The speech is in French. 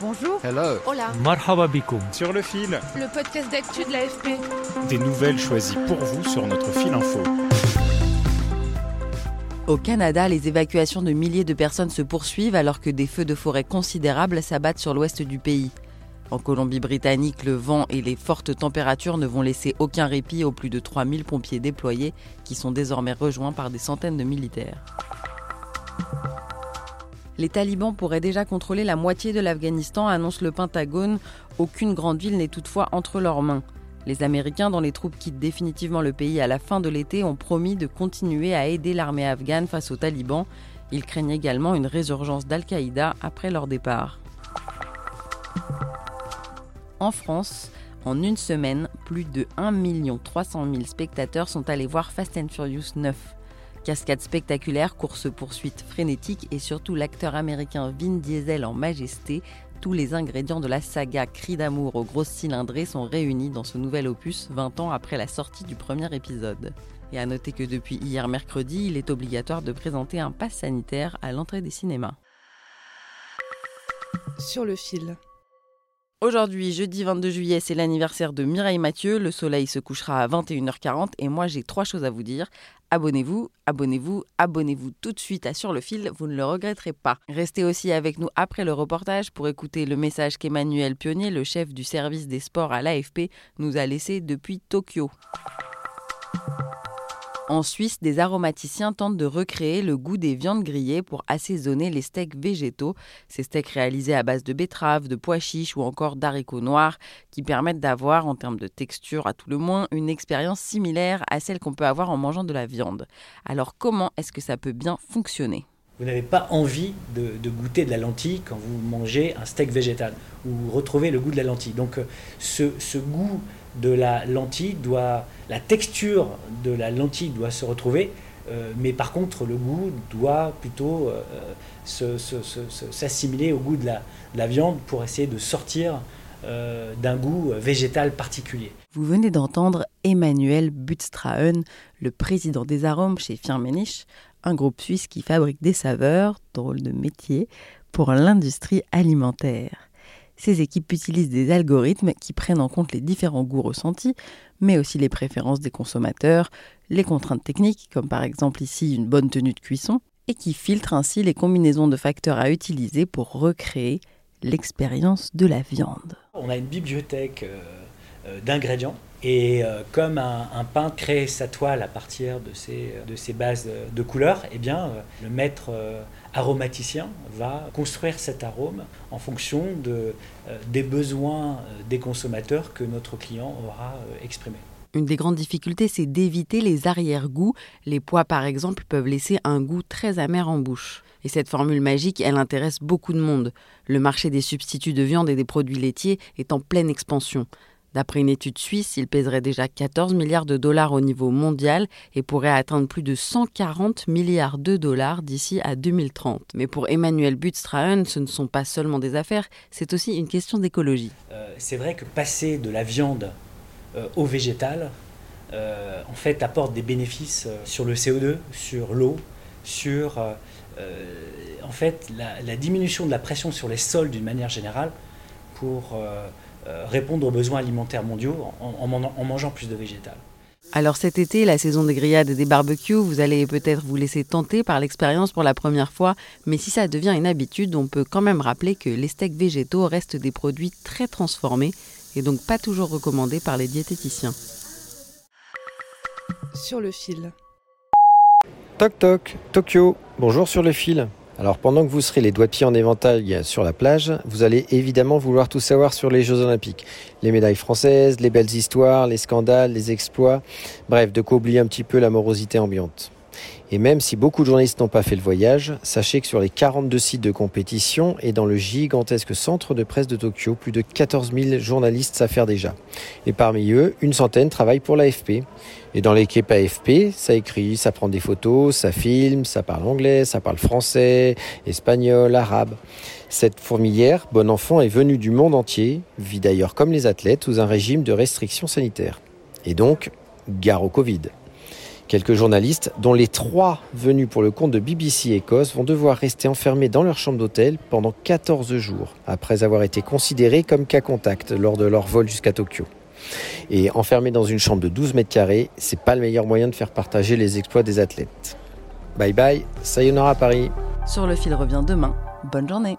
Bonjour. Hello. Hola. Marhaba bikoum. Sur le fil. Le podcast d'actu de l'AFP. Des nouvelles choisies pour vous sur notre fil info. Au Canada, les évacuations de milliers de personnes se poursuivent alors que des feux de forêt considérables s'abattent sur l'ouest du pays. En Colombie-Britannique, le vent et les fortes températures ne vont laisser aucun répit aux plus de 3000 pompiers déployés qui sont désormais rejoints par des centaines de militaires. Les talibans pourraient déjà contrôler la moitié de l'Afghanistan, annonce le Pentagone. Aucune grande ville n'est toutefois entre leurs mains. Les Américains, dont les troupes quittent définitivement le pays à la fin de l'été, ont promis de continuer à aider l'armée afghane face aux talibans. Ils craignent également une résurgence d'Al-Qaïda après leur départ. En France, en une semaine, plus de 1 300 000 spectateurs sont allés voir Fast and Furious 9. Cascade spectaculaire, course-poursuite frénétique et surtout l'acteur américain Vin Diesel en majesté, tous les ingrédients de la saga Cri d'amour aux grosses cylindrées sont réunis dans ce nouvel opus 20 ans après la sortie du premier épisode. Et à noter que depuis hier mercredi, il est obligatoire de présenter un pass sanitaire à l'entrée des cinémas. Sur le fil. Aujourd'hui, jeudi 22 juillet, c'est l'anniversaire de Mireille Mathieu. Le soleil se couchera à 21h40 et moi j'ai trois choses à vous dire. Abonnez-vous, abonnez-vous, abonnez-vous tout de suite à Sur le fil, vous ne le regretterez pas. Restez aussi avec nous après le reportage pour écouter le message qu'Emmanuel Pionnier, le chef du service des sports à l'AFP, nous a laissé depuis Tokyo. En Suisse, des aromaticiens tentent de recréer le goût des viandes grillées pour assaisonner les steaks végétaux. Ces steaks réalisés à base de betteraves, de pois chiches ou encore d'haricots noirs qui permettent d'avoir, en termes de texture à tout le moins, une expérience similaire à celle qu'on peut avoir en mangeant de la viande. Alors comment est-ce que ça peut bien fonctionner? Vous n'avez pas envie de, goûter de la lentille quand vous mangez un steak végétal ou retrouvez le goût de la lentille. Donc ce, ce goût de la lentille doit, la texture de la lentille doit se retrouver, euh, mais par contre le goût doit plutôt euh, s'assimiler au goût de la, de la, viande pour essayer de sortir euh, d'un goût végétal particulier. Vous venez d'entendre Emmanuel Butstraen, le président des arômes chez Firmenich, un groupe suisse qui fabrique des saveurs, drôle de métier, pour l'industrie alimentaire. Ces équipes utilisent des algorithmes qui prennent en compte les différents goûts ressentis, mais aussi les préférences des consommateurs, les contraintes techniques, comme par exemple ici une bonne tenue de cuisson, et qui filtrent ainsi les combinaisons de facteurs à utiliser pour recréer l'expérience de la viande. On a une bibliothèque d'ingrédients et euh, comme un, peintre crée sa toile à partir de ses, bases de couleurs, eh bien, euh, le maître euh, aromaticien va construire cet arôme en fonction de, des besoins des consommateurs que notre client aura exprimés. Une des grandes difficultés, c'est d'éviter les arrière-goûts. Les pois, par exemple, peuvent laisser un goût très amer en bouche. Et cette formule magique, elle intéresse beaucoup de monde. Le marché des substituts de viande et des produits laitiers est en pleine expansion. D'après une étude suisse, il pèserait déjà 14 milliards de dollars au niveau mondial et pourrait atteindre plus de 140 milliards de dollars d'ici à 2030. Mais pour Emmanuel Butstraen, ce ne sont pas seulement des affaires, c'est aussi une question d'écologie. Euh, c'est vrai que passer de la viande euh, au végétal, euh, en fait, apporte des bénéfices sur le CO2, sur l'eau, sur en fait la, la, diminution de la pression sur les sols d'une manière générale pour répondre aux besoins alimentaires mondiaux en, en, en mangeant plus de végétal. Alors cet été, la saison des grillades et des barbecues, vous allez peut-être vous laisser tenter par l'expérience pour la première fois, mais si ça devient une habitude, on peut quand même rappeler que les steaks végétaux restent des produits très transformés et donc pas toujours recommandés par les diététiciens. Sur le fil. Toc toc, Tokyo, bonjour sur le fil. Alors pendant que vous serez les doigts de pied en éventail sur la plage, vous allez évidemment vouloir tout savoir sur les Jeux Olympiques. Les médailles françaises, les belles histoires, les scandales, les exploits, bref, de quoi oublier un petit peu la morosité ambiante. Et même si beaucoup de journalistes n'ont pas fait le voyage, sachez que sur les 42 sites de compétition et dans le gigantesque centre de presse de Tokyo, plus de 14 000 journalistes s'affairent déjà. Et parmi eux, une centaine travaillent pour l'AFP. Et dans l'équipe AFP, ça écrit, ça prend des photos, ça filme, ça parle anglais, ça parle français, espagnol, arabe. Cette fourmilière, bon enfant, est venue du monde entier, vit d'ailleurs comme les athlètes sous un régime de restrictions sanitaires. Et donc, gare au Covid. Quelques journalistes, dont les trois venus pour le compte de BBC Écosse, vont devoir rester enfermés dans leur chambre d'hôtel pendant 14 jours, après avoir été considérés comme cas contact lors de leur vol jusqu'à Tokyo. Et enfermés dans une chambre de 12 mètres carrés, c'est pas le meilleur moyen de faire partager les exploits des athlètes. Bye bye, sayonara Paris. Sur le fil revient demain. Bonne journée.